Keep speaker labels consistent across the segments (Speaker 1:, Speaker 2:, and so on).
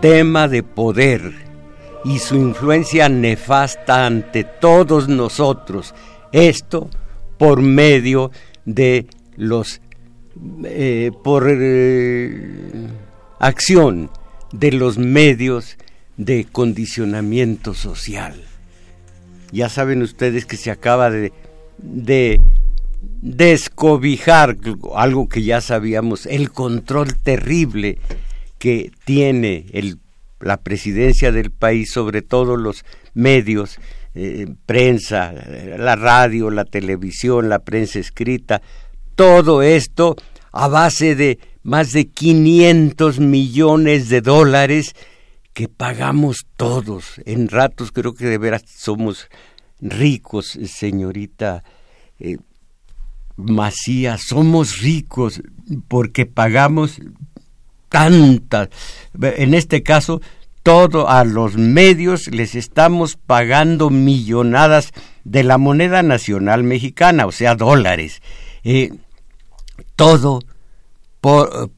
Speaker 1: Tema de poder y su influencia nefasta ante todos nosotros. Esto por medio de los eh, por eh, acción de los medios de condicionamiento social. Ya saben ustedes que se acaba de, de descobijar algo que ya sabíamos, el control terrible que tiene el, la presidencia del país sobre todos los medios, eh, prensa, la radio, la televisión, la prensa escrita, todo esto a base de más de 500 millones de dólares que pagamos todos. En ratos creo que de veras somos ricos, señorita eh, Macías, somos ricos porque pagamos tantas. En este caso, todo a los medios les estamos pagando millonadas de la moneda nacional mexicana, o sea, dólares. Eh, todo por,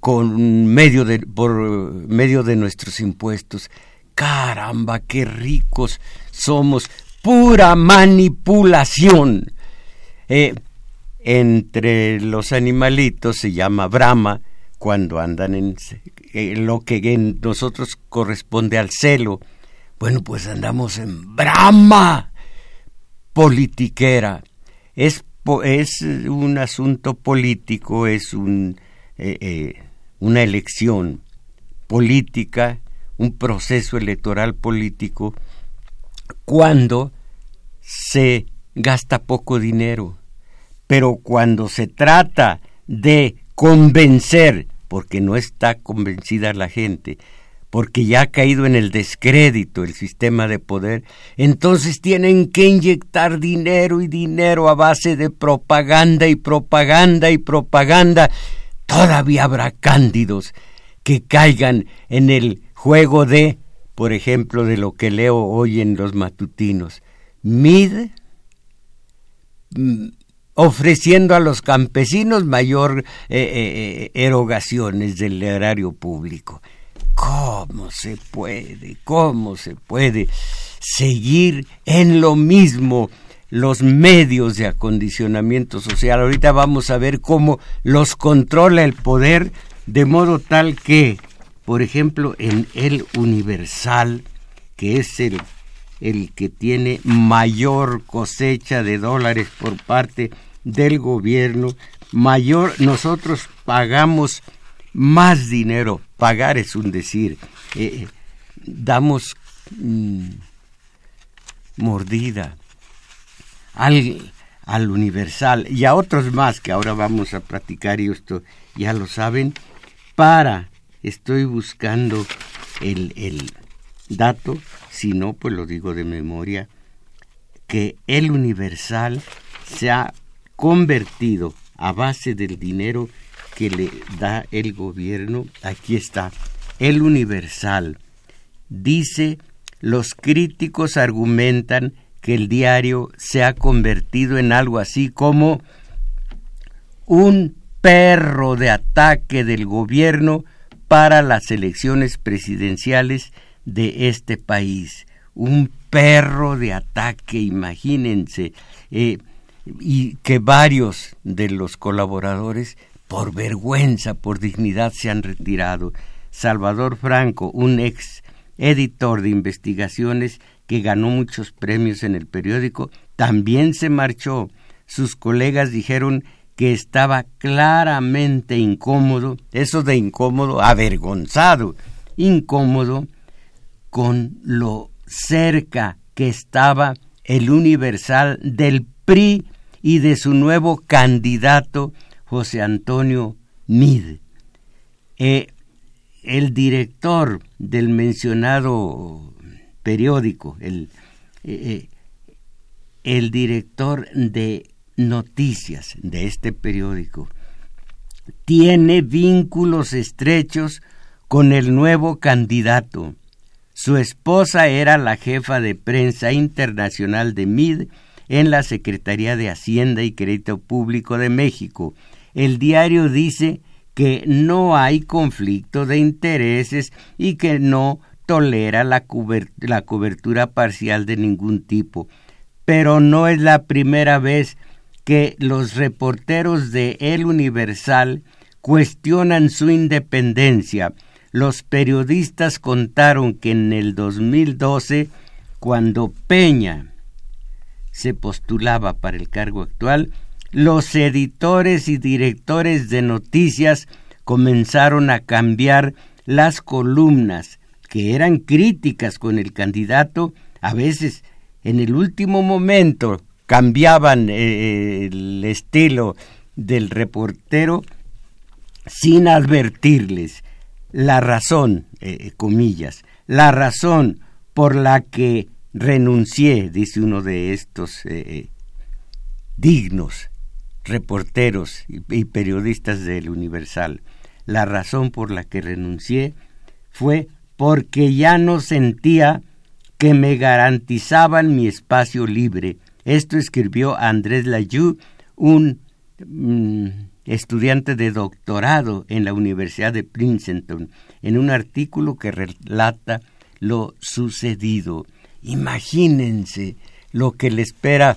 Speaker 1: con medio de, por medio de nuestros impuestos. Caramba, qué ricos somos. Pura manipulación. Eh, entre los animalitos se llama Brahma cuando andan en, lo que en nosotros corresponde al celo. Bueno, pues andamos en brama politiquera. Es, es un asunto político, es un, eh, eh, una elección política, un proceso electoral político, cuando se gasta poco dinero. Pero cuando se trata de convencer porque no está convencida la gente, porque ya ha caído en el descrédito el sistema de poder, entonces tienen que inyectar dinero y dinero a base de propaganda y propaganda y propaganda. Todavía habrá cándidos que caigan en el juego de, por ejemplo, de lo que leo hoy en los matutinos. Mid ofreciendo a los campesinos mayor eh, eh, eh, erogaciones del erario público. ¿Cómo se puede? ¿Cómo se puede seguir en lo mismo los medios de acondicionamiento social? Ahorita vamos a ver cómo los controla el poder de modo tal que, por ejemplo, en el universal, que es el el que tiene mayor cosecha de dólares por parte del gobierno, mayor nosotros pagamos más dinero, pagar es un decir, eh, damos mm, mordida al, al universal y a otros más que ahora vamos a platicar y esto ya lo saben, para, estoy buscando el, el dato, si no, pues lo digo de memoria, que el universal se ha convertido a base del dinero que le da el gobierno. Aquí está, el universal. Dice, los críticos argumentan que el diario se ha convertido en algo así como un perro de ataque del gobierno para las elecciones presidenciales de este país. Un perro de ataque, imagínense. Eh, y que varios de los colaboradores, por vergüenza, por dignidad, se han retirado. Salvador Franco, un ex editor de investigaciones que ganó muchos premios en el periódico, también se marchó. Sus colegas dijeron que estaba claramente incómodo, eso de incómodo, avergonzado, incómodo con lo cerca que estaba el Universal del PRI y de su nuevo candidato José Antonio Mid. Eh, el director del mencionado periódico, el, eh, eh, el director de noticias de este periódico, tiene vínculos estrechos con el nuevo candidato. Su esposa era la jefa de prensa internacional de MID en la Secretaría de Hacienda y Crédito Público de México. El diario dice que no hay conflicto de intereses y que no tolera la, cobertura parcial de ningún tipo. Pero no es la primera vez que los reporteros de El Universal cuestionan su independencia. Los periodistas contaron que en el 2012, cuando Peña se postulaba para el cargo actual, los editores y directores de noticias comenzaron a cambiar las columnas que eran críticas con el candidato, a veces en el último momento cambiaban eh, el estilo del reportero sin advertirles la razón, eh, comillas, la razón por la que renuncié, dice uno de estos eh, dignos reporteros y periodistas del Universal, la razón por la que renuncié fue porque ya no sentía que me garantizaban mi espacio libre. Esto escribió Andrés Layou, un mm, estudiante de doctorado en la Universidad de Princeton, en un artículo que relata lo sucedido. Imagínense lo que le espera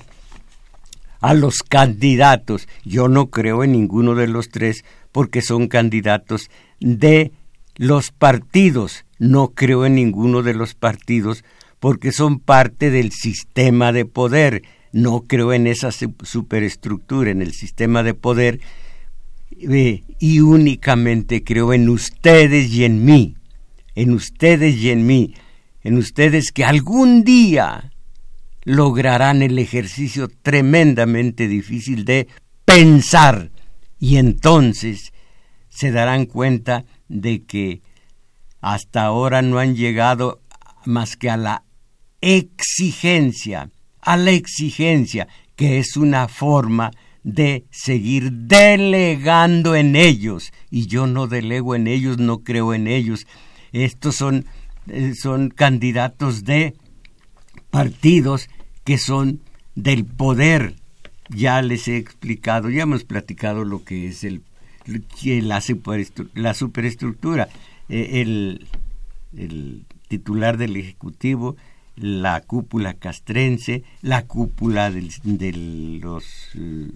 Speaker 1: a los candidatos. Yo no creo en ninguno de los tres porque son candidatos de los partidos. No creo en ninguno de los partidos porque son parte del sistema de poder no creo en esa superestructura, en el sistema de poder, y únicamente creo en ustedes y en mí, en ustedes y en mí, en ustedes que algún día lograrán el ejercicio tremendamente difícil de pensar y entonces se darán cuenta de que hasta ahora no han llegado más que a la exigencia a la exigencia, que es una forma de seguir delegando en ellos. Y yo no delego en ellos, no creo en ellos. Estos son, eh, son candidatos de partidos que son del poder. Ya les he explicado, ya hemos platicado lo que es el, la, la superestructura. Eh, el, el titular del Ejecutivo la cúpula castrense, la cúpula del, los, eh,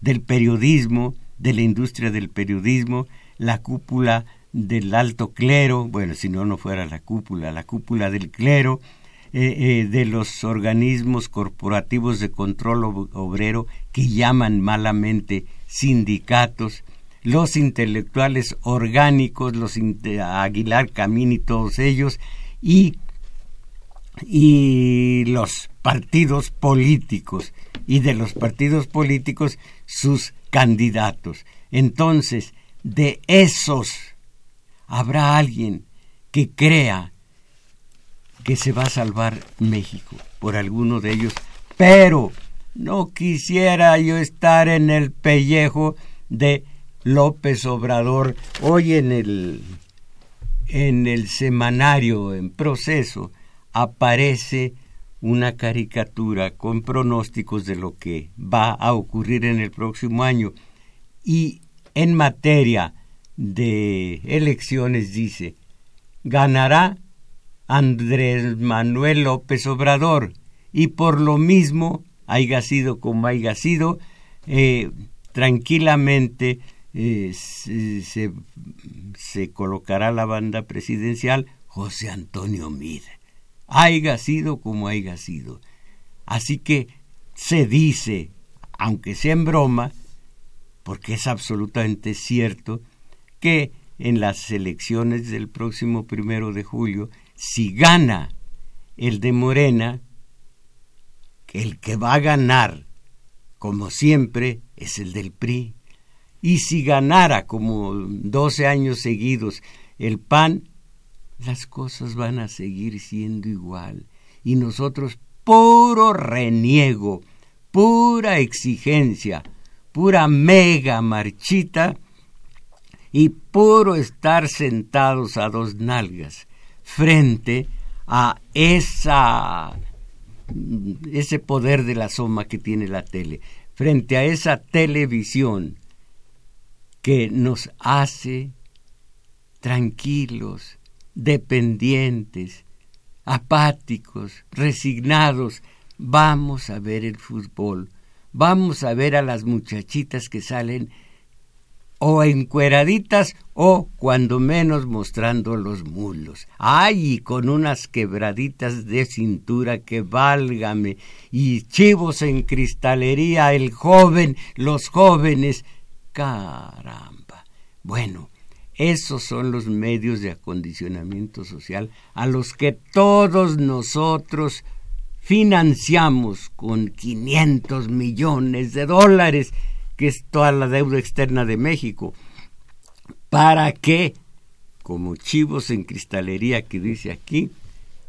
Speaker 1: del periodismo, de la industria del periodismo, la cúpula del alto clero, bueno, si no, no fuera la cúpula, la cúpula del clero, eh, eh, de los organismos corporativos de control obrero que llaman malamente sindicatos, los intelectuales orgánicos, los Aguilar Camín y todos ellos, y y los partidos políticos y de los partidos políticos sus candidatos. Entonces, de esos habrá alguien que crea que se va a salvar México por alguno de ellos, pero no quisiera yo estar en el pellejo de López Obrador hoy en el en el semanario en proceso aparece una caricatura con pronósticos de lo que va a ocurrir en el próximo año. Y en materia de elecciones dice ganará Andrés Manuel López Obrador. Y por lo mismo haya sido como haya sido eh, tranquilamente eh, se, se, colocará la banda presidencial José Antonio Mide haya sido como haya sido. Así que se dice, aunque sea en broma, porque es absolutamente cierto, que en las elecciones del próximo primero de julio, si gana el de Morena, el que va a ganar, como siempre, es el del PRI. Y si ganara, como 12 años seguidos, el pan, las cosas van a seguir siendo igual. Y nosotros puro reniego, pura exigencia, pura mega marchita y puro estar sentados a dos nalgas frente a esa ese poder de la soma que tiene la tele, frente a esa televisión que nos hace tranquilos, dependientes, apáticos, resignados, vamos a ver el fútbol, vamos a ver a las muchachitas que salen o encueraditas o cuando menos mostrando los mulos. Ay, y con unas quebraditas de cintura que válgame, y chivos en cristalería, el joven, los jóvenes. Caramba. Bueno, esos son los medios de acondicionamiento social a los que todos nosotros financiamos con 500 millones de dólares, que es toda la deuda externa de México, para que, como chivos en cristalería que dice aquí,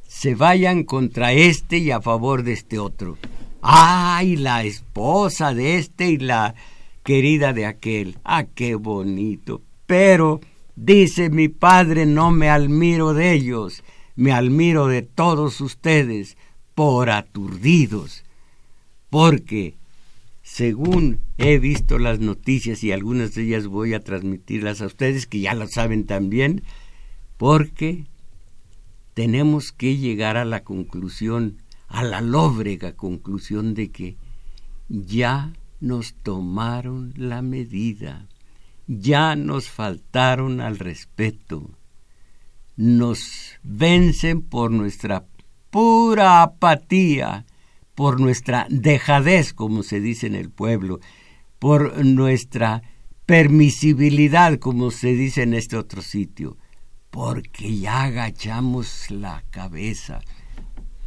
Speaker 1: se vayan contra este y a favor de este otro. ¡Ay, la esposa de este y la querida de aquel! ¡Ah, qué bonito! Pero Dice mi padre, no me admiro de ellos, me admiro de todos ustedes, por aturdidos, porque, según he visto las noticias y algunas de ellas voy a transmitirlas a ustedes, que ya lo saben también, porque tenemos que llegar a la conclusión, a la lóbrega conclusión de que ya nos tomaron la medida ya nos faltaron al respeto, nos vencen por nuestra pura apatía, por nuestra dejadez, como se dice en el pueblo, por nuestra permisibilidad, como se dice en este otro sitio, porque ya agachamos la cabeza,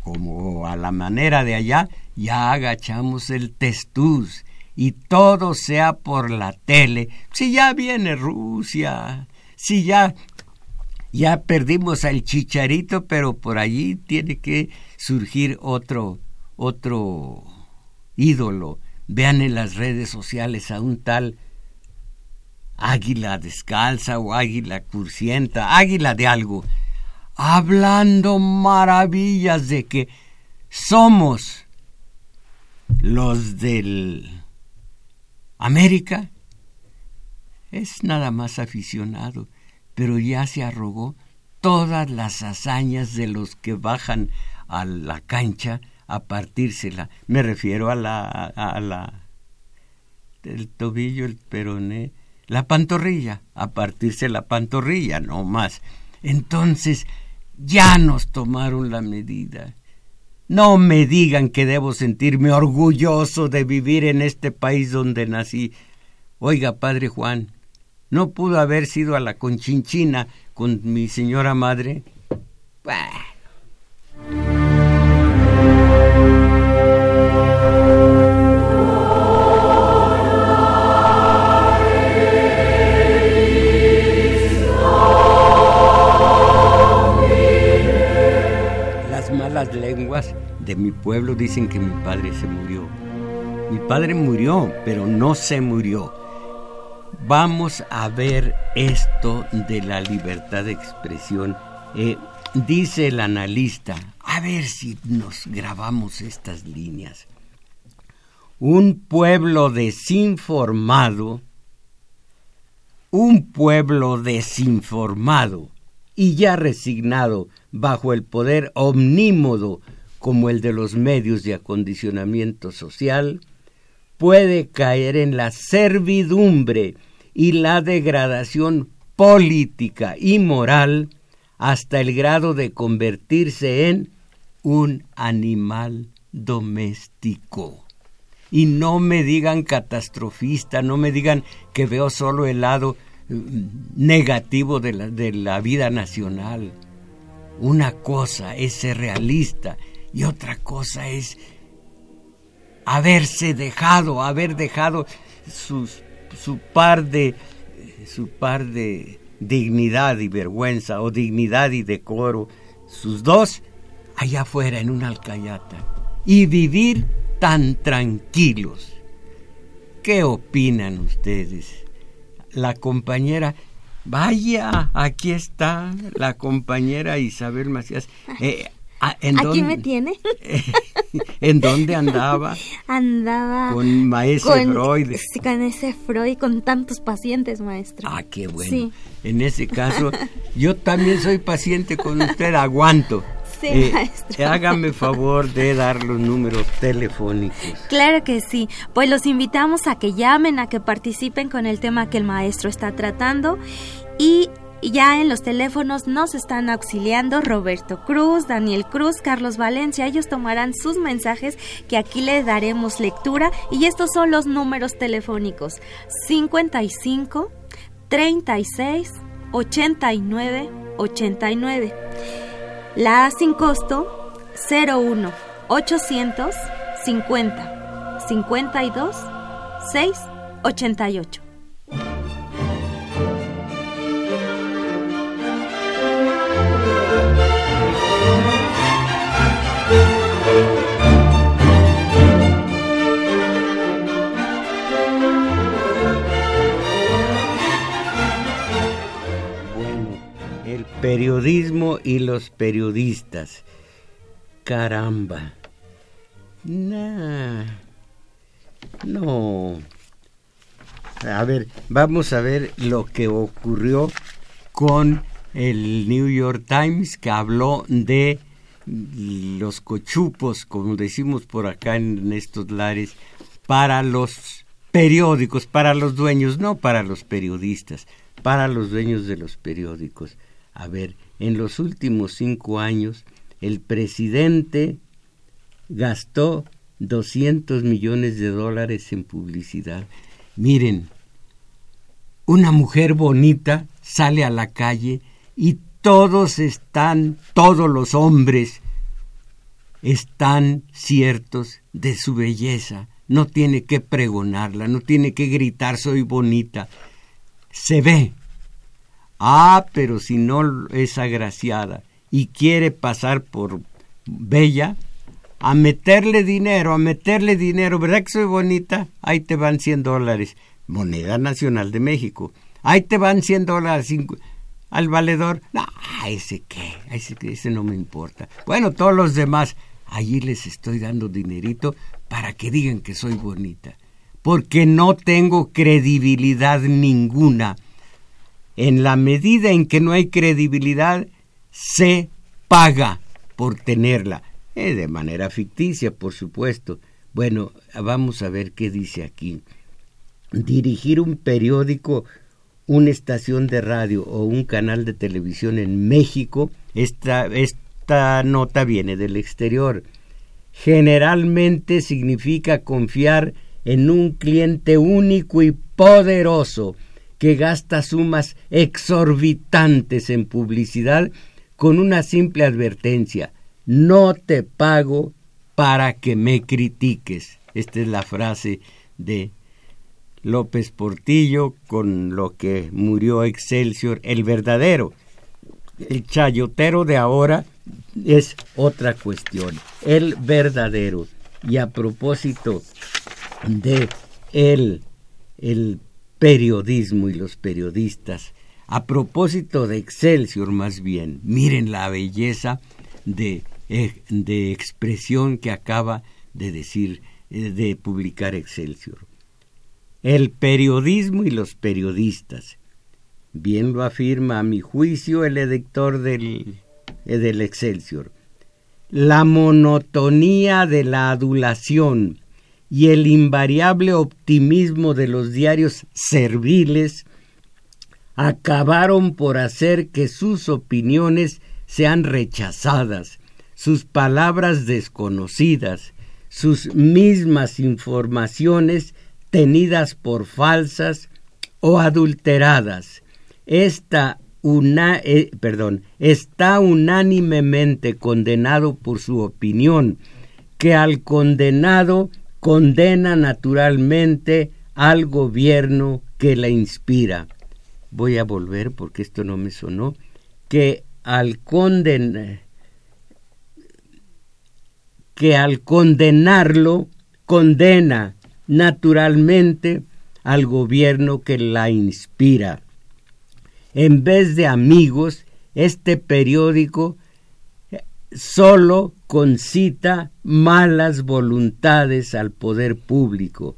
Speaker 1: como a la manera de allá, ya agachamos el testuz, y todo sea por la tele. Si ya viene Rusia, si ya ya perdimos al chicharito, pero por allí tiene que surgir otro otro ídolo. Vean en las redes sociales a un tal águila descalza o águila cursienta, águila de algo, hablando maravillas de que somos los del América es nada más aficionado, pero ya se arrogó todas las hazañas de los que bajan a la cancha a partírsela. Me refiero a la a la el tobillo, el peroné, la pantorrilla, a partirse la pantorrilla, no más. Entonces, ya nos tomaron la medida. No me digan que debo sentirme orgulloso de vivir en este país donde nací. Oiga, padre Juan, ¿no pudo haber sido a la conchinchina con mi señora madre? Lenguas de mi pueblo dicen que mi padre se murió. Mi padre murió, pero no se murió. Vamos a ver esto de la libertad de expresión. Eh, dice el analista, a ver si nos grabamos estas líneas. Un pueblo desinformado, un pueblo desinformado y ya resignado bajo el poder omnímodo como el de los medios de acondicionamiento social, puede caer en la servidumbre y la degradación política y moral hasta el grado de convertirse en un animal doméstico. Y no me digan catastrofista, no me digan que veo solo el lado negativo de la, de la vida nacional. Una cosa es ser realista y otra cosa es haberse dejado, haber dejado su par de su par de dignidad y vergüenza o dignidad y decoro, sus dos, allá afuera en una alcayata y vivir tan tranquilos. ¿Qué opinan ustedes? La compañera, vaya, aquí está la compañera Isabel Macías.
Speaker 2: Eh, Ah, ¿Aquí me tiene?
Speaker 1: ¿En dónde andaba?
Speaker 2: Andaba
Speaker 1: con maestro Freud.
Speaker 2: Sí, con ese Freud, con tantos pacientes, maestro.
Speaker 1: Ah, qué bueno. En ese caso, yo también soy paciente con usted, aguanto.
Speaker 2: Sí, eh, maestro.
Speaker 1: Hágame favor de dar los números telefónicos.
Speaker 2: Claro que sí. Pues los invitamos a que llamen, a que participen con el tema que el maestro está tratando y ya en los teléfonos nos están auxiliando Roberto Cruz, Daniel Cruz, Carlos Valencia. Ellos tomarán sus mensajes que aquí les daremos lectura y estos son los números telefónicos 55 36 89 89. La sin costo 01 800 50 52 6 88.
Speaker 1: Periodismo y los periodistas. Caramba. no. A ver, vamos a ver lo que ocurrió con el New York Times que habló de los cochupos, como decimos por acá en estos lares, para los periódicos, para los dueños, no para los periodistas, para los dueños de los periódicos. A ver, en los últimos cinco años el presidente gastó 200 millones de dólares en publicidad. Miren, una mujer bonita sale a la calle y todos están, todos los hombres están ciertos de su belleza. No tiene que pregonarla, no tiene que gritar soy bonita. Se ve, Ah, pero si no es agraciada y quiere pasar por bella, a meterle dinero, a meterle dinero, ¿verdad que soy bonita? Ahí te van 100 dólares, moneda nacional de México. Ahí te van 100 dólares al valedor. No, ese qué, ese, ese no me importa. Bueno, todos los demás, allí les estoy dando dinerito para que digan que soy bonita. Porque no tengo credibilidad ninguna en la medida en que no hay credibilidad, se paga por tenerla. Eh, de manera ficticia, por supuesto. Bueno, vamos a ver qué dice aquí. Dirigir un periódico, una estación de radio o un canal de televisión en México, esta, esta nota viene del exterior. Generalmente significa confiar en un cliente único y poderoso que gasta sumas exorbitantes en publicidad con una simple advertencia, no te pago para que me critiques. Esta es la frase de López Portillo con lo que murió Excelsior, el verdadero. El chayotero de ahora es otra cuestión, el verdadero. Y a propósito de el, el periodismo y los periodistas. A propósito de Excelsior, más bien, miren la belleza de, eh, de expresión que acaba de decir, eh, de publicar Excelsior. El periodismo y los periodistas. Bien lo afirma a mi juicio el editor del, eh, del Excelsior. La monotonía de la adulación y el invariable optimismo de los diarios serviles acabaron por hacer que sus opiniones sean rechazadas, sus palabras desconocidas, sus mismas informaciones tenidas por falsas o adulteradas. Esta una, eh, perdón, está unánimemente condenado por su opinión, que al condenado condena naturalmente al gobierno que la inspira. voy a volver porque esto no me sonó, que al que al condenarlo condena naturalmente al gobierno que la inspira. En vez de amigos, este periódico solo concita malas voluntades al poder público,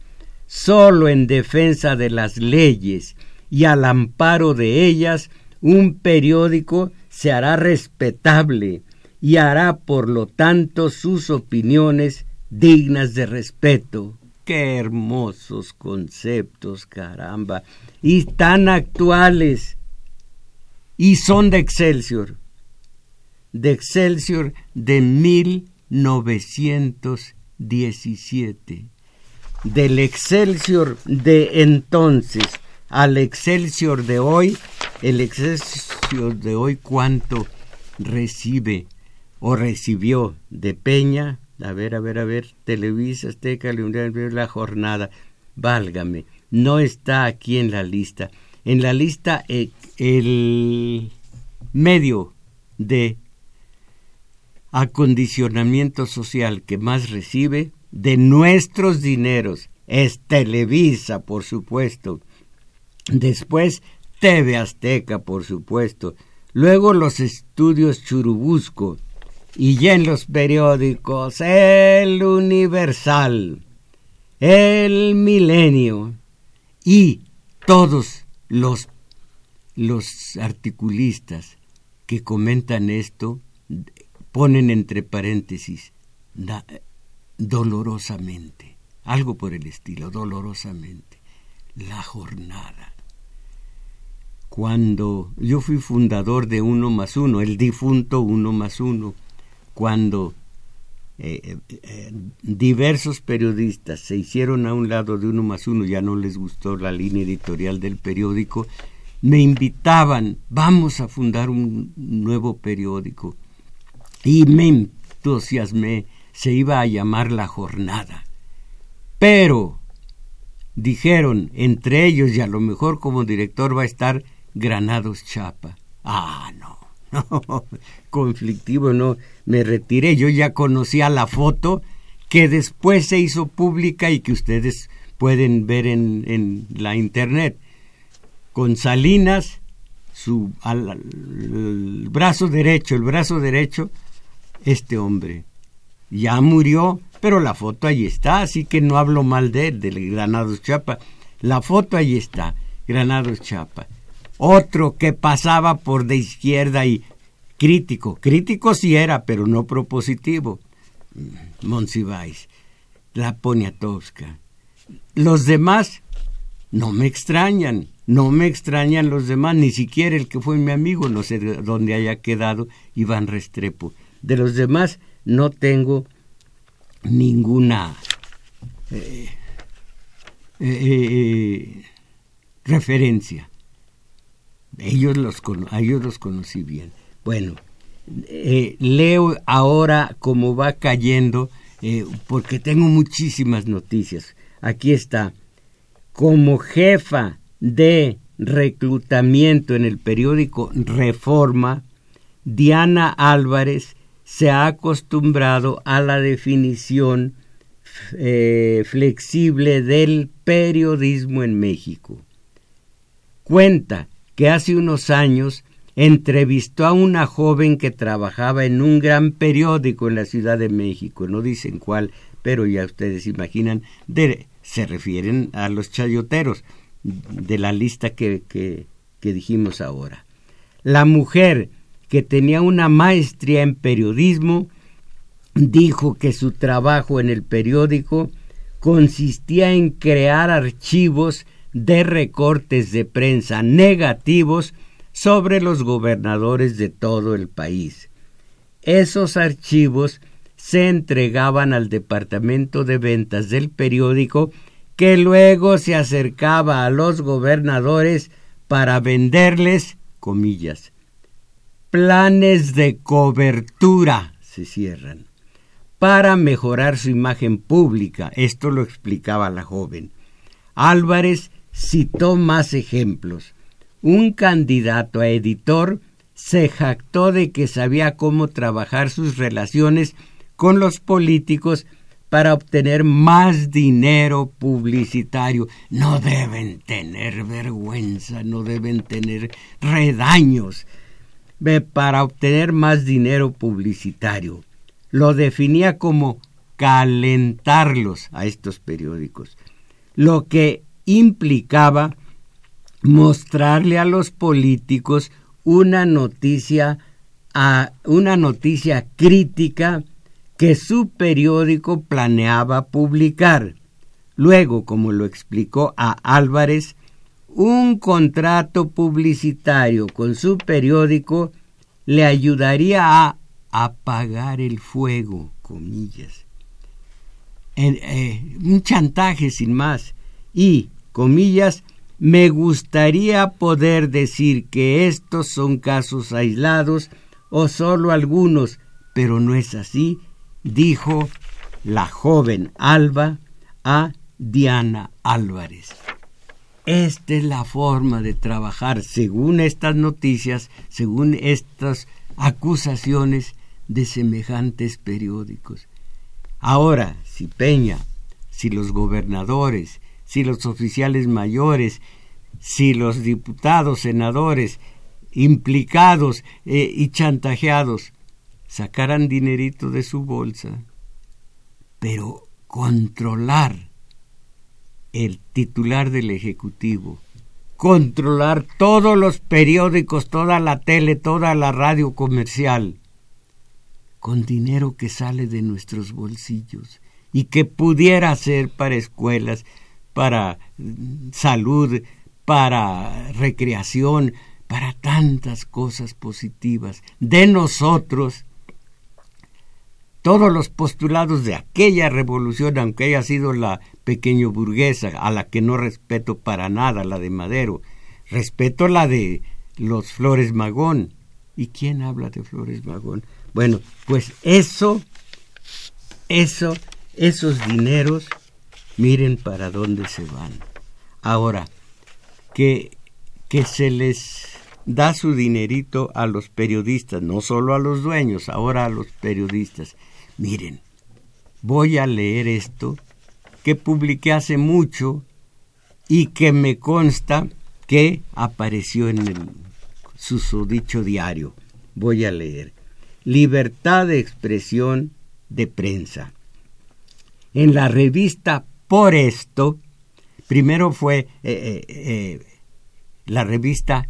Speaker 1: solo en defensa de las leyes y al amparo de ellas, un periódico se hará respetable y hará por lo tanto sus opiniones dignas de respeto. Qué hermosos conceptos, caramba, y tan actuales. Y son de Excelsior, de Excelsior de 1917. Del Excelsior de entonces al Excelsior de hoy, el Excelsior de hoy cuánto recibe o recibió de Peña, a ver, a ver, a ver, Televisa, Azteca, la jornada, válgame, no está aquí en la lista. En la lista eh, el medio de acondicionamiento social que más recibe de nuestros dineros es Televisa, por supuesto. Después TV Azteca, por supuesto. Luego los estudios Churubusco, y ya en los periódicos El Universal, El Milenio y todos los, los articulistas que comentan esto ponen entre paréntesis dolorosamente, algo por el estilo, dolorosamente, la jornada. Cuando yo fui fundador de Uno más Uno, el difunto Uno más Uno, cuando eh, eh, eh, diversos periodistas se hicieron a un lado de uno más uno, ya no les gustó la línea editorial del periódico, me invitaban, vamos a fundar un nuevo periódico. Y me entusiasmé, se iba a llamar La Jornada. Pero, dijeron, entre ellos y a lo mejor como director va a estar Granados Chapa. Ah, no, no, conflictivo, no me retiré. Yo ya conocía la foto que después se hizo pública y que ustedes pueden ver en, en la internet. Con Salinas, su al, el brazo derecho, el brazo derecho, este hombre. Ya murió, pero la foto ahí está, así que no hablo mal de él, del Granados Chapa. La foto ahí está, Granados Chapa. Otro que pasaba por de izquierda y crítico. Crítico sí era, pero no propositivo. Monsiváis, la Poniatowska. Los demás no me extrañan, no me extrañan los demás, ni siquiera el que fue mi amigo, no sé dónde haya quedado, Iván Restrepo. De los demás no tengo ninguna eh, eh, eh, referencia. Ellos los, ellos los conocí bien. Bueno, leo ahora cómo va cayendo, porque tengo muchísimas noticias. Aquí está. Como jefa de reclutamiento en el periódico Reforma, Diana Álvarez se ha acostumbrado a la definición eh, flexible del periodismo en México. Cuenta que hace unos años entrevistó a una joven que trabajaba en un gran periódico en la Ciudad de México, no dicen cuál, pero ya ustedes imaginan, se refieren a los chayoteros de la lista que, que, que dijimos ahora. La mujer que tenía una maestría en periodismo dijo que su trabajo en el periódico consistía en crear archivos de recortes de prensa negativos sobre los gobernadores de todo el país. Esos archivos se entregaban al departamento de ventas del periódico que luego se acercaba a los gobernadores para venderles, comillas, planes de cobertura, se cierran, para mejorar su imagen pública. Esto lo explicaba la joven. Álvarez citó más ejemplos un candidato a editor se jactó de que sabía cómo trabajar sus relaciones con los políticos para obtener más dinero publicitario. No deben tener vergüenza, no deben tener redaños para obtener más dinero publicitario. Lo definía como calentarlos a estos periódicos, lo que implicaba mostrarle a los políticos una noticia a una noticia crítica que su periódico planeaba publicar. Luego, como lo explicó a Álvarez, un contrato publicitario con su periódico le ayudaría a apagar el fuego, comillas. Eh, un chantaje sin más. Y, comillas, me gustaría poder decir que estos son casos aislados o solo algunos, pero no es así dijo la joven Alba a Diana Álvarez. Esta es la forma de trabajar según estas noticias, según estas acusaciones de semejantes periódicos. Ahora, si Peña, si los gobernadores, si los oficiales mayores, si los diputados, senadores, implicados eh, y chantajeados sacaran dinerito de su bolsa, pero controlar el titular del Ejecutivo, controlar todos los periódicos, toda la tele, toda la radio comercial, con dinero que sale de nuestros bolsillos y que pudiera ser para escuelas, para mm, salud, para recreación, para tantas cosas positivas de nosotros todos los postulados de aquella revolución, aunque haya sido la pequeño burguesa, a la que no respeto para nada, la de Madero, respeto la de los Flores Magón. ¿Y quién habla de Flores Magón? Bueno, pues eso, eso, esos dineros, miren para dónde se van. Ahora, que, que se les da su dinerito a los periodistas, no solo a los dueños, ahora a los periodistas. Miren, voy a leer esto que publiqué hace mucho y que me consta que apareció en el susodicho diario. Voy a leer. Libertad de expresión de prensa. En la revista Por esto, primero fue eh, eh, eh, la revista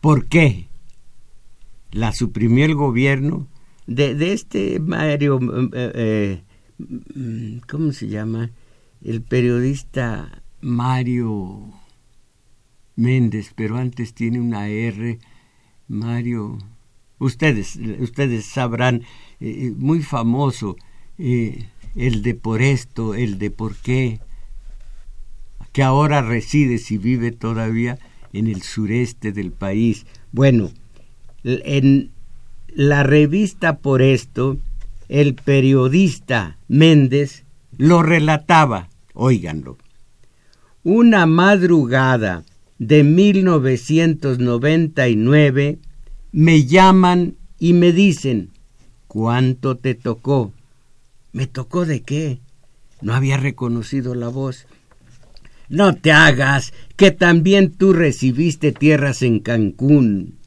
Speaker 1: ¿Por qué? La suprimió el gobierno de, este Mario, eh, eh, ¿cómo se llama? El periodista Mario Méndez, pero antes tiene una R, Mario, ustedes, ustedes sabrán, eh, muy famoso, el de por esto, el de por qué, que ahora reside, si vive todavía, en el sureste del país. Bueno, en, la revista por esto, el periodista Méndez lo relataba, óiganlo. Una madrugada de 1999 me llaman y me dicen, ¿cuánto te tocó? ¿Me tocó de qué? No había reconocido la voz. No te hagas, que también tú recibiste tierras en Cancún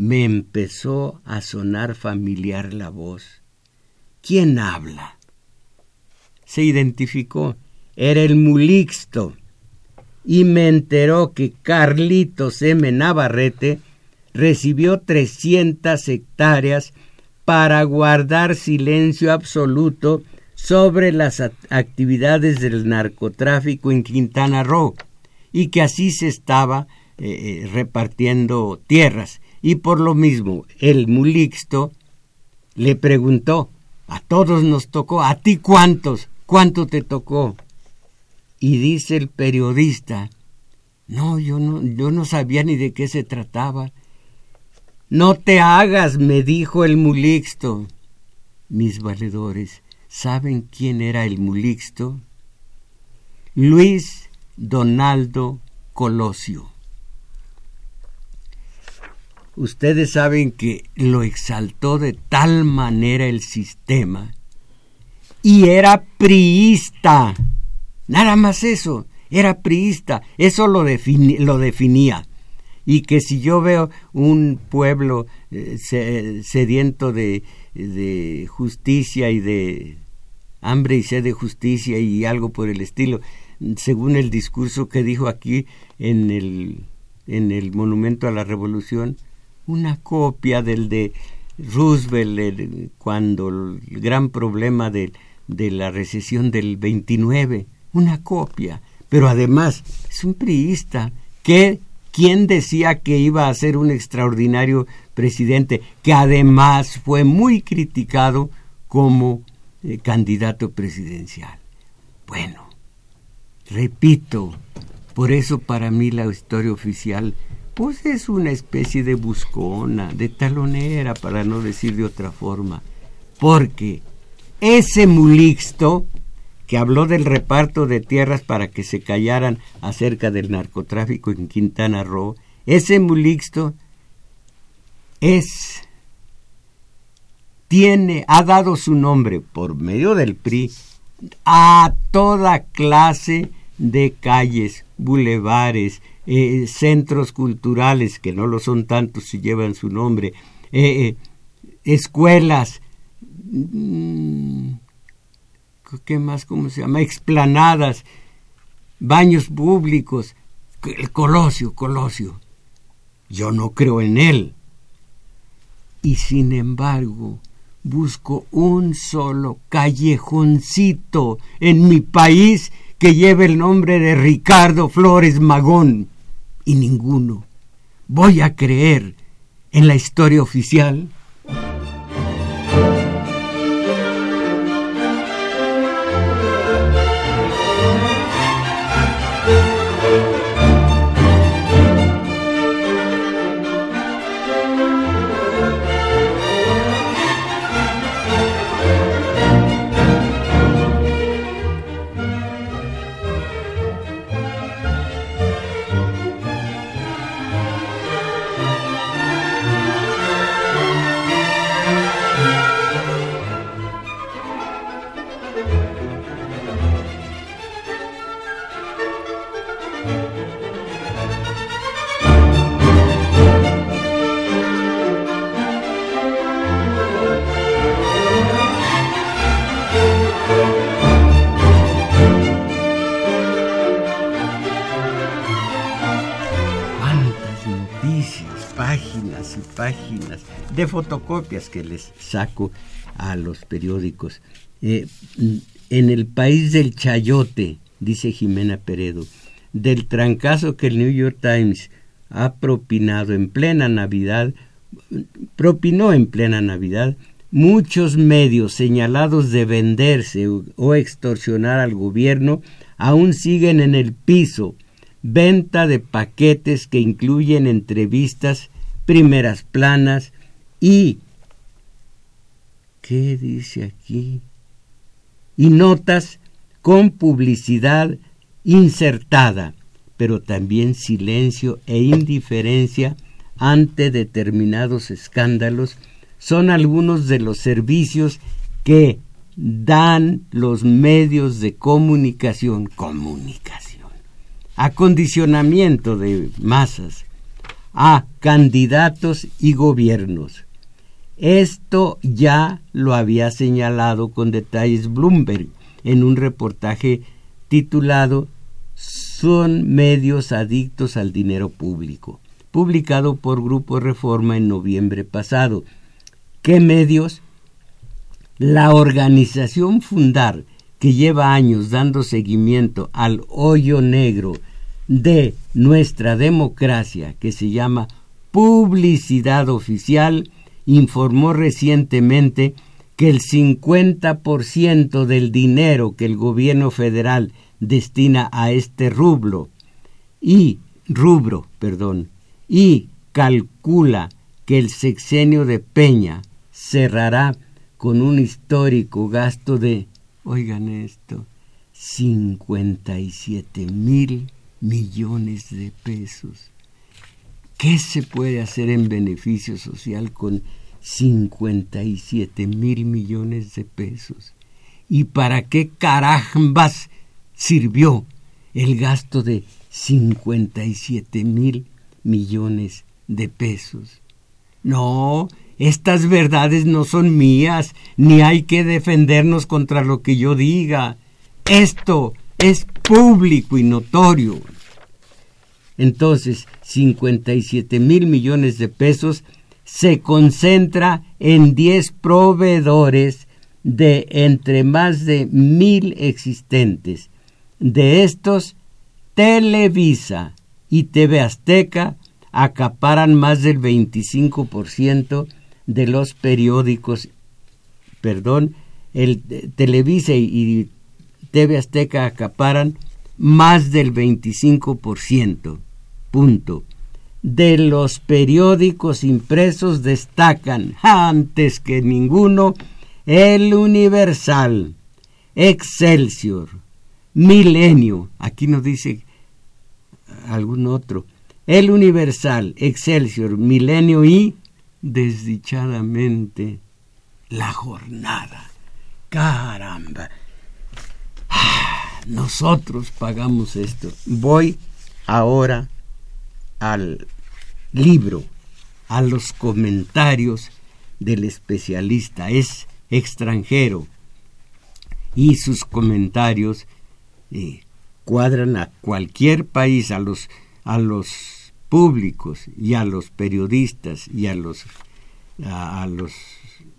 Speaker 1: me empezó a sonar familiar la voz. ¿Quién habla? Se identificó. Era el Mulixto. Y me enteró que Carlitos M. Navarrete recibió 300 hectáreas para guardar silencio absoluto sobre las actividades del narcotráfico en Quintana Roo y que así se estaba eh, eh, repartiendo tierras y por lo mismo el Mulixto le preguntó, a todos nos tocó, a ti cuántos, cuánto te tocó. Y dice el periodista, no, yo no, yo no sabía ni de qué se trataba. No te hagas, me dijo el Mulixto. Mis valedores, ¿saben quién era el Mulixto? Luis Donaldo Colosio ustedes saben que lo exaltó de tal manera el sistema y era priista. Nada más eso, era priista. Eso lo, lo definía. Y que si yo veo un pueblo eh, sediento de, de justicia y de hambre y sed de justicia y algo por el estilo, según el discurso que dijo aquí en el, en el Monumento a la Revolución, una copia del de Roosevelt cuando el gran problema de, de la recesión del 29, una copia, pero además es un priista. Que ¿Quién decía que iba a ser un extraordinario presidente que además fue muy criticado como eh, candidato presidencial? Bueno, repito, por eso para mí la historia oficial pues es una especie de buscona, de talonera, para no decir de otra forma, porque ese mulixto que habló del reparto de tierras para que se callaran acerca del narcotráfico en Quintana Roo, ese mulixto es tiene ha dado su nombre por medio del PRI a toda clase de calles, bulevares, eh, centros culturales que no lo son tantos si llevan su nombre, eh, eh, escuelas, mm, ¿qué más? ¿Cómo se llama? Explanadas, baños públicos, el Colosio, Colosio. Yo no creo en él. Y sin embargo, busco un solo callejoncito en mi país que lleve el nombre de Ricardo Flores Magón. Y ninguno. Voy a creer en la historia oficial. De fotocopias que les saco a los periódicos. Eh, en el país del chayote, dice Jimena Peredo, del trancazo que el New York Times ha propinado en plena Navidad, propinó en plena Navidad, muchos medios señalados de venderse o extorsionar al gobierno aún siguen en el piso. Venta de paquetes que incluyen entrevistas, primeras planas, y, ¿qué dice aquí? Y notas con publicidad insertada, pero también silencio e indiferencia ante determinados escándalos son algunos de los servicios que dan los medios de comunicación, comunicación, acondicionamiento de masas a candidatos y gobiernos esto ya lo había señalado con detalles Bloomberg en un reportaje titulado Son medios adictos al dinero público, publicado por Grupo Reforma en noviembre pasado. ¿Qué medios? La organización Fundar, que lleva años dando seguimiento al hoyo negro de nuestra democracia, que se llama Publicidad Oficial, informó recientemente que el 50% del dinero que el gobierno federal destina a este rublo y rubro, perdón, y calcula que el sexenio de Peña cerrará con un histórico gasto de, oigan esto, 57 mil millones de pesos. ¿Qué se puede hacer en beneficio social con 57 mil millones de pesos? ¿Y para qué carambas sirvió el gasto de 57 mil millones de pesos? No, estas verdades no son mías, ni hay que defendernos contra lo que yo diga. Esto es público y notorio. Entonces, 57 mil millones de pesos se concentra en 10 proveedores de entre más de mil existentes. De estos, Televisa y TV Azteca acaparan más del 25% de los periódicos, perdón, el Televisa y TV Azteca acaparan más del 25%. Punto. De los periódicos impresos destacan, antes que ninguno, El Universal, Excelsior, Milenio, aquí nos dice algún otro, El Universal, Excelsior, Milenio y, desdichadamente, La Jornada. Caramba. Nosotros pagamos esto. Voy ahora al libro, a los comentarios del especialista. Es extranjero y sus comentarios eh, cuadran a cualquier país, a los, a los públicos y a los periodistas y a los, a los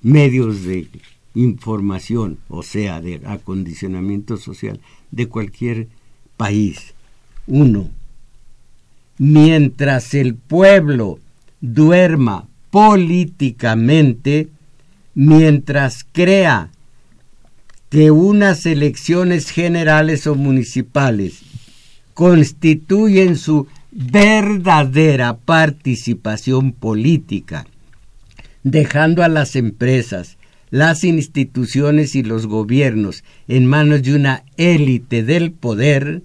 Speaker 1: medios de información, o sea, de acondicionamiento social de cualquier país. Uno, mientras el pueblo duerma políticamente, mientras crea que unas elecciones generales o municipales constituyen su verdadera participación política, dejando a las empresas, las instituciones y los gobiernos en manos de una élite del poder,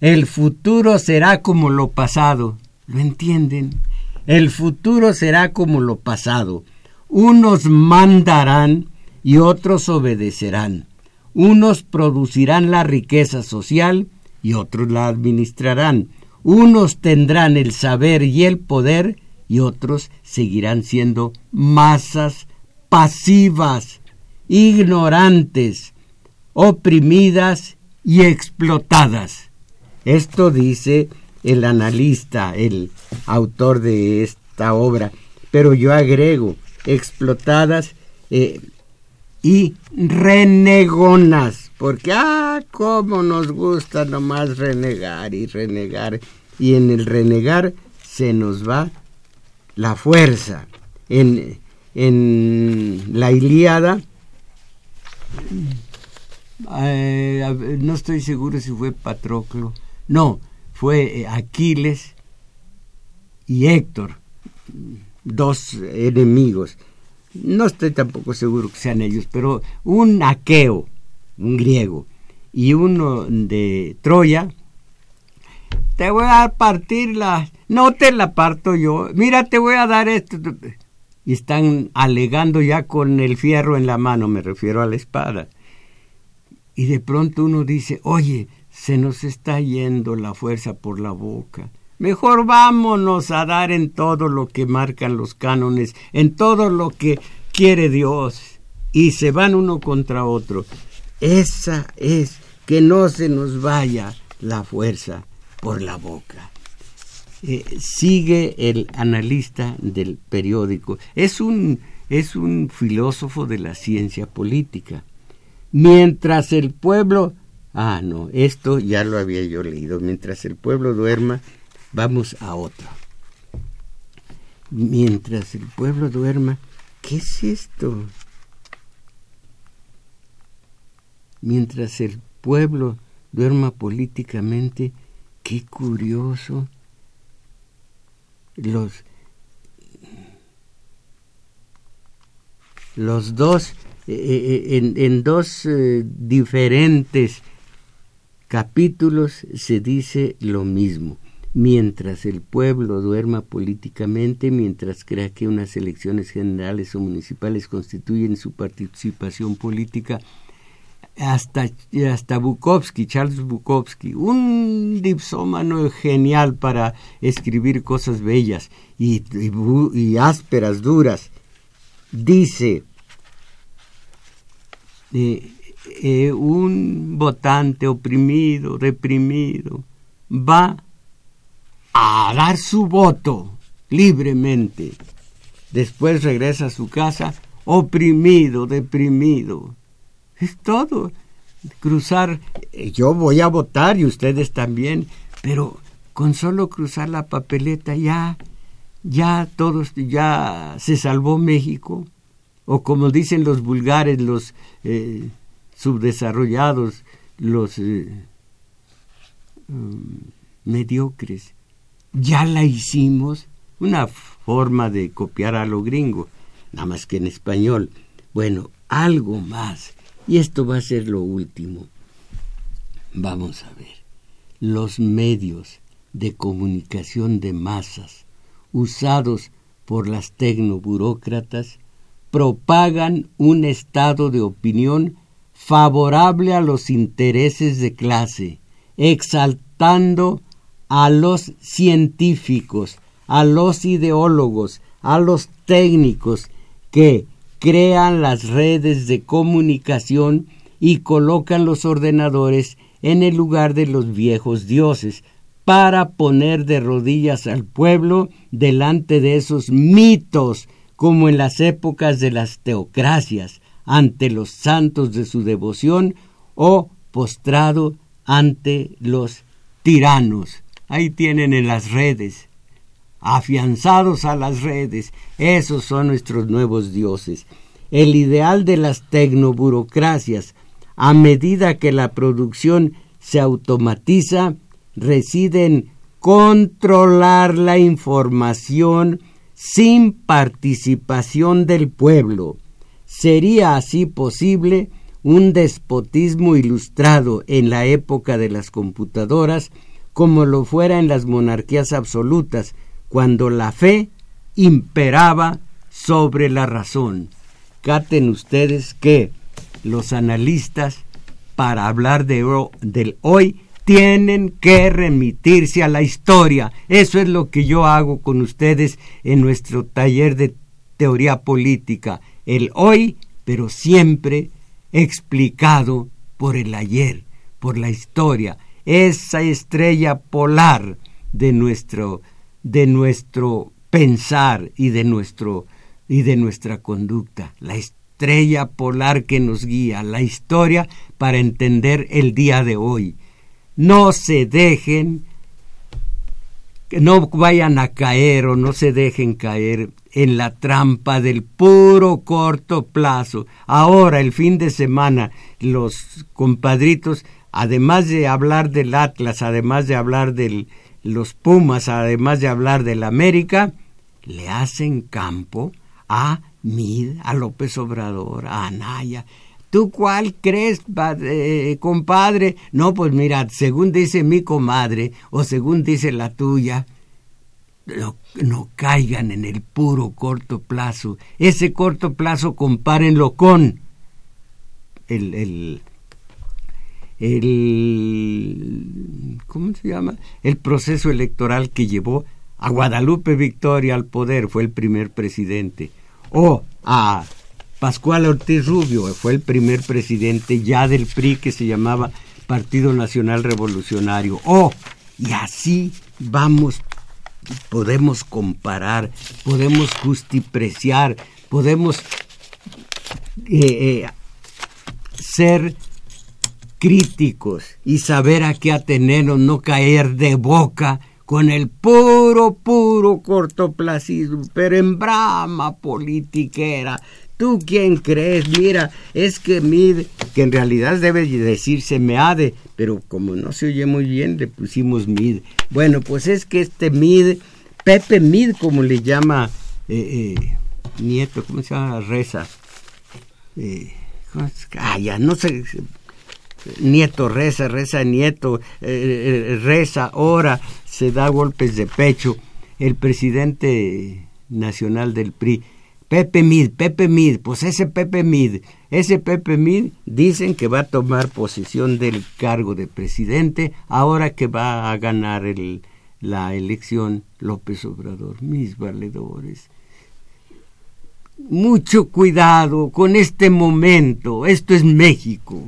Speaker 1: el futuro será como lo pasado. ¿Lo entienden? El futuro será como lo pasado. Unos mandarán y otros obedecerán. Unos producirán la riqueza social y otros la administrarán. Unos tendrán el saber y el poder y otros seguirán siendo masas pasivas, ignorantes, oprimidas y explotadas. Esto dice el analista, el autor de esta obra, pero yo agrego explotadas eh, y renegonas, porque ah, cómo nos gusta nomás renegar y renegar, y en el renegar se nos va la fuerza. En, en la Ilíada, eh, no estoy seguro si fue Patroclo, no, fue eh, Aquiles y Héctor, dos enemigos. No estoy tampoco seguro que sean ellos, pero un aqueo, un griego, y uno de Troya, te voy a partir la... No te la parto yo. Mira, te voy a dar esto. Y están alegando ya con el fierro en la mano, me refiero a la espada. Y de pronto uno dice, oye, se nos está yendo la fuerza por la boca. Mejor vámonos a dar en todo lo que marcan los cánones, en todo lo que quiere Dios. Y se van uno contra otro. Esa es que no se nos vaya la fuerza por la boca. Eh, sigue el analista del periódico. Es un, es un filósofo de la ciencia política. Mientras el pueblo Ah, no, esto ya lo había yo leído. Mientras el pueblo duerma, vamos a otro. Mientras el pueblo duerma, ¿qué es esto? Mientras el pueblo duerma políticamente, qué curioso. Los, los dos, eh, eh, en, en, dos eh, diferentes capítulos se dice lo mismo. mientras el pueblo duerma políticamente, mientras crea que unas elecciones generales o municipales constituyen su participación política, hasta, hasta Bukowski, Charles Bukowski, un dipsómano genial para escribir cosas bellas y, ásperas, duras, dice, eh, eh, un votante oprimido, reprimido, va a dar su voto libremente. Después regresa a su casa oprimido, deprimido. Es todo. Cruzar, eh, yo voy a votar y ustedes también, pero con solo cruzar la papeleta ya, ya todos, ya se salvó México. O como dicen los vulgares, los eh, subdesarrollados, los eh, um, mediocres. Ya la hicimos, una forma de copiar a lo gringo, nada más que en español. Bueno, algo más. Y esto va a ser lo último. Vamos a ver. Los medios de comunicación de masas usados por las tecnoburócratas propagan un estado de opinión favorable a los intereses de clase, exaltando a los científicos, a los ideólogos, a los técnicos que crean las redes de comunicación y colocan los ordenadores en el lugar de los viejos dioses, para poner de rodillas al pueblo delante de esos mitos, como en las épocas de las teocracias, ante los santos de su devoción o postrado ante los tiranos. Ahí tienen en las redes, afianzados a las redes, esos son nuestros nuevos dioses. El ideal de las tecnoburocracias, a medida que la producción se automatiza, reside en controlar la información sin participación del pueblo. ¿Sería así posible un despotismo ilustrado en la época de las computadoras como lo fuera en las monarquías absolutas, cuando la fe imperaba sobre la razón? Caten ustedes que los analistas, para hablar de, del hoy, tienen que remitirse a la historia. Eso es lo que yo hago con ustedes en nuestro taller de teoría política el hoy, pero siempre explicado por el ayer, por la historia, esa estrella polar de nuestro, de nuestro pensar y de, nuestro, y de nuestra conducta, la estrella polar que nos guía, la historia para entender el día de hoy. No se dejen, no vayan a caer o no se dejen caer en la trampa del puro corto plazo. Ahora, el fin de semana, los compadritos, además de hablar del Atlas, además de hablar de los Pumas, además de hablar del América, le hacen campo a Mid, a López Obrador, a Anaya. ¿Tú cuál crees, eh, compadre? No, pues mira, según dice mi comadre o según dice la tuya, no, caigan en el puro corto plazo. Ese corto plazo compárenlo con el, el, el ¿cómo se llama? El proceso electoral que llevó a Guadalupe Victoria al poder, fue el primer presidente, o a Pascual Ortiz Rubio, fue el primer presidente ya del PRI que se llamaba Partido Nacional Revolucionario, o y así vamos podemos comparar, podemos justipreciar, podemos eh, eh, ser críticos y saber a qué atenernos, no caer de boca con el puro, puro cortoplacismo, pero en brama politiquera, ¿Tú quién crees? Mira, es que Mid, que en realidad debe decirse Meade, pero como no se oye muy bien, le pusimos Mid. Bueno, pues es que este Mid, Pepe Mid, como le llama eh, eh, Nieto, ¿cómo se llama? Reza. Eh, ah, ya, no sé. Nieto reza, reza Nieto, eh, eh, reza, ora, se da golpes de pecho. El presidente nacional del PRI, Pepe Mid, Pepe Mid, pues ese Pepe Mid, ese Pepe Mid dicen que va a tomar posesión del cargo de presidente ahora que va a ganar el, la elección López Obrador, mis valedores. Mucho cuidado con este momento, esto es México.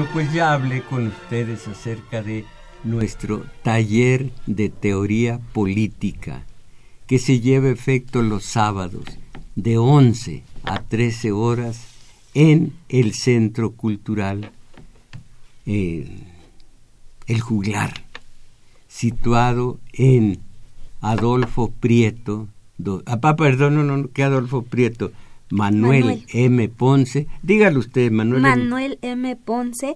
Speaker 1: Bueno, pues ya hablé con ustedes acerca de nuestro taller de teoría política que se lleva efecto los sábados de 11 a 13 horas en el Centro Cultural eh, El Juglar, situado en Adolfo Prieto, ah, perdón, no, no, que Adolfo Prieto, Manuel, M. Ponce. Dígalo usted, Manuel.
Speaker 2: Manuel M. Ponce.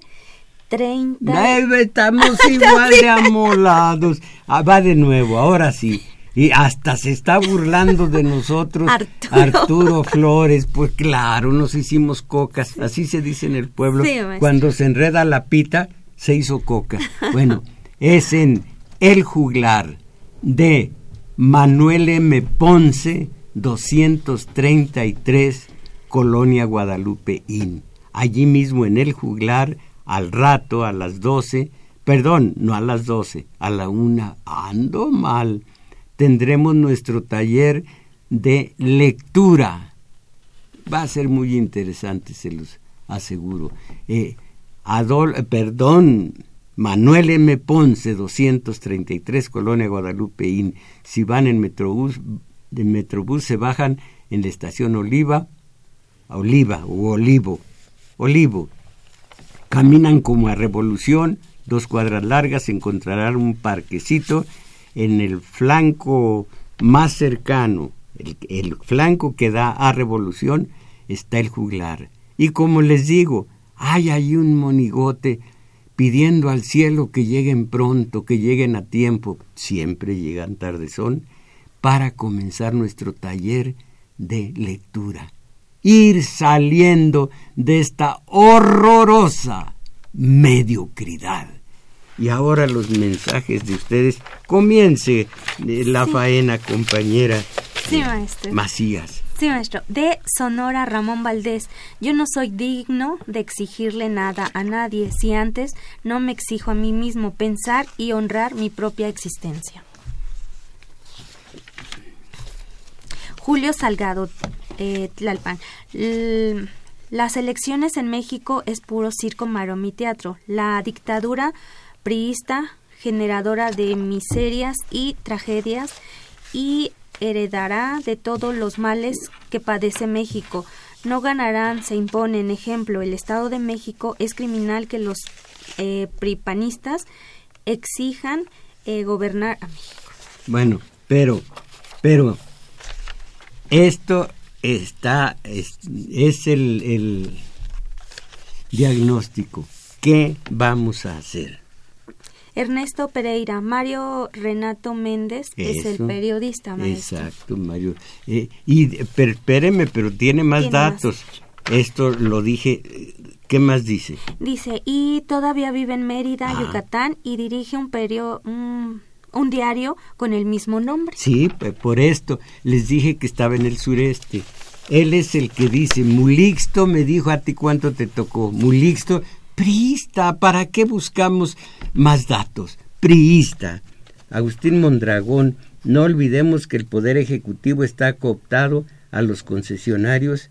Speaker 2: 30.
Speaker 1: estamos igual de amolados. Ah, va de nuevo, ahora sí. Y hasta se está burlando de nosotros Arturo. Flores. Pues claro, nos hicimos cocas. Así se dice en el pueblo. Cuando se enreda la pita, se hizo coca. Bueno, es en El Juglar de Manuel M. Ponce 233 Colonia Guadalupe Inn. Allí mismo en el juglar, al rato, a las 12, perdón, no a las 12, a la una, ando mal, tendremos nuestro taller de lectura. Va a ser muy interesante, se los aseguro. Eh, Adol, perdón, Manuel M. Ponce, 233 Colonia Guadalupe Inn. Si van en Metrobús, de Metrobús se bajan en la estación Oliva, Oliva o Olivo, Olivo. Caminan como a Revolución, dos cuadras largas, encontrarán un parquecito en el flanco más cercano, el, flanco que da a Revolución, está el juglar. Y como les digo, hay ahí un monigote pidiendo al cielo que lleguen pronto, que lleguen a tiempo, siempre llegan tarde son, para comenzar nuestro taller de lectura. Ir saliendo de esta horrorosa mediocridad. Y ahora los mensajes de ustedes. Comience eh, la faena, compañera.
Speaker 2: Sí, maestro.
Speaker 1: Macías.
Speaker 2: Sí, maestro. De Sonora Ramón Valdés. Yo no soy digno de exigirle nada a nadie si antes no me exijo a mí mismo pensar y honrar mi propia existencia. Julio Salgado, eh, Tlalpan. las elecciones en México es puro circo, maroma y teatro. La dictadura priista, generadora de miserias y tragedias, y heredará de todos los males que padece México. No ganarán, se imponen. Ejemplo, el Estado de México es criminal que los eh, pripanistas exijan eh, gobernar a México.
Speaker 1: Bueno, pero, pero esto está, es, el, el diagnóstico. ¿Qué vamos a hacer?
Speaker 2: Ernesto Pereira, Mario Renato Méndez es el periodista, maestro.
Speaker 1: Exacto, Mario. Eh, y espéreme, pero tiene más datos. Esto lo dije. ¿Qué más dice?
Speaker 2: Dice, y todavía vive en Mérida, ah. Yucatán, y dirige un, un diario con el mismo nombre.
Speaker 1: Sí, por esto les dije que estaba en el sureste. Él es el que dice, Mulixto me dijo a ti cuánto te tocó. Mulixto, priista, ¿para qué buscamos más datos? Priista. Agustín Mondragón, no olvidemos que el Poder Ejecutivo está cooptado a los concesionarios,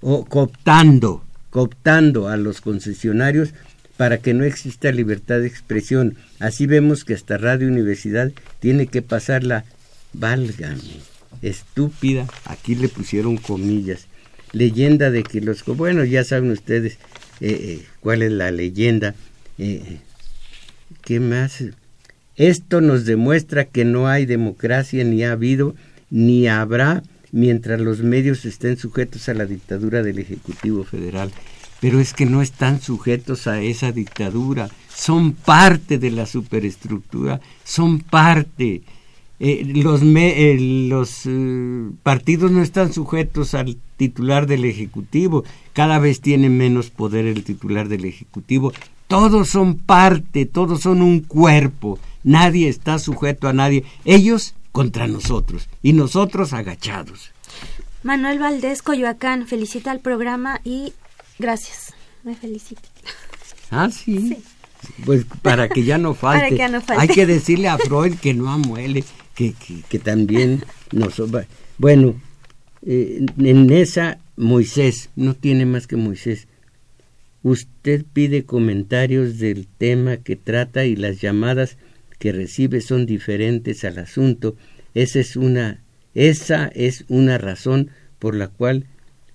Speaker 1: o cooptando, cooptando a los concesionarios para que no exista libertad de expresión. Así vemos que hasta Radio Universidad tiene que pasar la válgame, estúpida, aquí le pusieron comillas, leyenda de que los... Bueno, ya saben ustedes eh, eh, cuál es la leyenda. Eh, ¿Qué más? Esto nos demuestra que no hay democracia, ni ha habido, ni habrá mientras los medios estén sujetos a la dictadura del Ejecutivo Federal. Pero es que no están sujetos a esa dictadura, son parte de la superestructura, son parte. Eh, los eh, eh, partidos no están sujetos al titular del Ejecutivo, cada vez tiene menos poder el titular del Ejecutivo. Todos son parte, todos son un cuerpo, nadie está sujeto a nadie. Ellos contra nosotros y nosotros agachados.
Speaker 2: Manuel Valdés Coyoacán felicita al programa y gracias. Me felicito.
Speaker 1: Ah, sí. Pues para que ya no falte. Hay que decirle a Freud que no amuele, que, que, también nos... Bueno, eh, en esa Moisés, no tiene más que Moisés. Usted pide comentarios del tema que trata y las llamadas que recibe son diferentes al asunto, esa es una, esa es una razón por la cual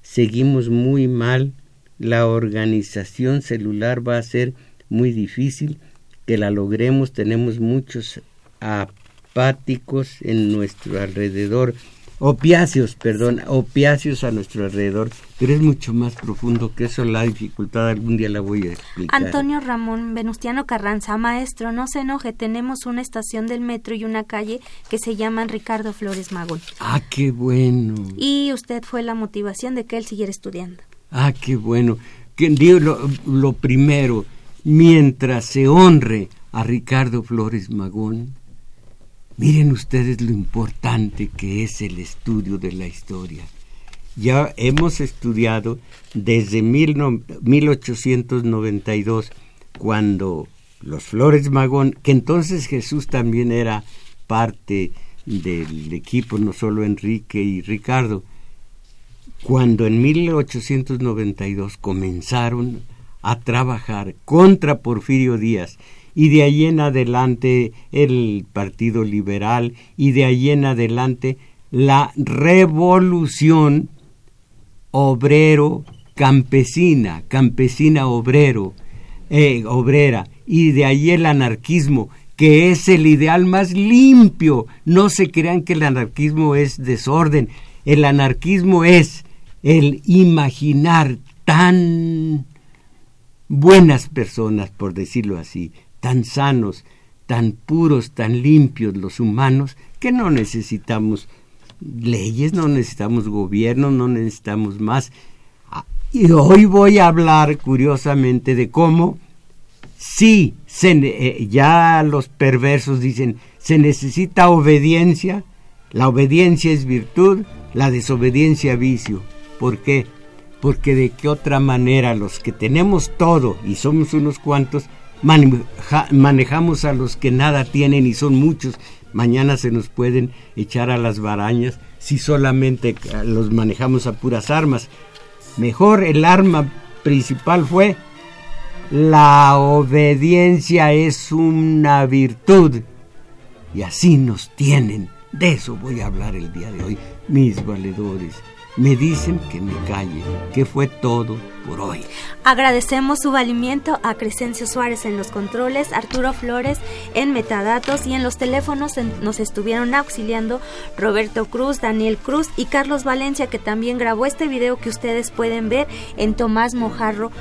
Speaker 1: seguimos muy mal, la organización celular va a ser muy difícil que la logremos, tenemos muchos apáticos en nuestro alrededor, opiáceos, perdón, opiáceos a nuestro alrededor, pero es mucho más profundo que eso, la dificultad algún día la voy a explicar.
Speaker 2: Antonio Ramón Venustiano Carranza, maestro, no se enoje, tenemos una estación del metro y una calle que se llaman Ricardo Flores Magón.
Speaker 1: Ah, qué bueno.
Speaker 2: Y usted fue la motivación de que él siguiera estudiando.
Speaker 1: Ah, qué bueno. Que, lo, lo primero, mientras se honre a Ricardo Flores Magón, Miren ustedes lo importante que es el estudio de la historia. Ya hemos estudiado desde 1892, cuando los Flores Magón, que entonces Jesús también era parte del equipo, no solo Enrique y Ricardo, cuando en 1892 comenzaron a trabajar contra Porfirio Díaz y de ahí en adelante el Partido Liberal y de ahí en adelante la revolución obrero campesina, campesina obrero, eh, obrera, y de ahí el anarquismo, que es el ideal más limpio. No se crean que el anarquismo es desorden, el anarquismo es el imaginar tan buenas personas, por decirlo así, tan sanos, tan puros, tan limpios los humanos, que no necesitamos leyes, no necesitamos gobierno, no necesitamos más. Ah, y hoy voy a hablar curiosamente de cómo, sí, eh, ya los perversos dicen, se necesita obediencia, la obediencia es virtud, la desobediencia vicio. ¿Por qué? Porque de qué otra manera los que tenemos todo y somos unos cuantos, manejamos a los que nada tienen y son muchos. Mañana se nos pueden echar a las barañas si solamente los manejamos a puras armas. Mejor el arma principal fue la obediencia es una virtud y así nos tienen. De eso voy a hablar el día de hoy, mis valedores. Me dicen que me calle, que fue todo por hoy.
Speaker 2: Agradecemos su valimiento a Crescencio Suárez en los controles, Arturo Flores en metadatos y en los teléfonos nos estuvieron auxiliando Roberto Cruz, Daniel Cruz y Carlos Valencia que también grabó este video que ustedes pueden ver en Tomás Mojarro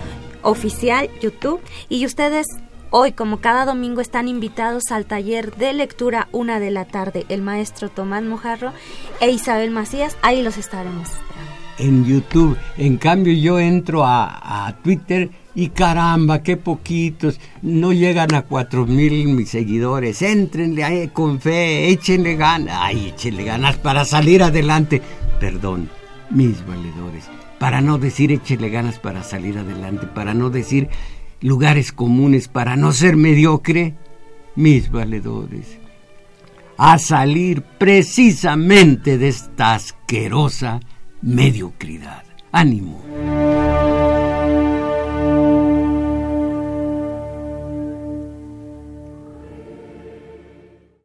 Speaker 2: oficial YouTube y ustedes Hoy, como cada domingo, están invitados al taller de lectura una de la tarde. El maestro Tomás Mojarro e Isabel Macías, ahí los estaremos
Speaker 1: en YouTube. En cambio yo entro a, Twitter y caramba, qué poquitos, no llegan a cuatro mil mis seguidores. Éntrenle ahí con fe, échenle ganas, ay, échenle ganas para salir adelante. Perdón, mis valedores, para no decir échenle ganas para salir adelante, para no decir lugares comunes, para no ser mediocre, mis valedores, a salir precisamente de esta asquerosa mediocridad. Ánimo.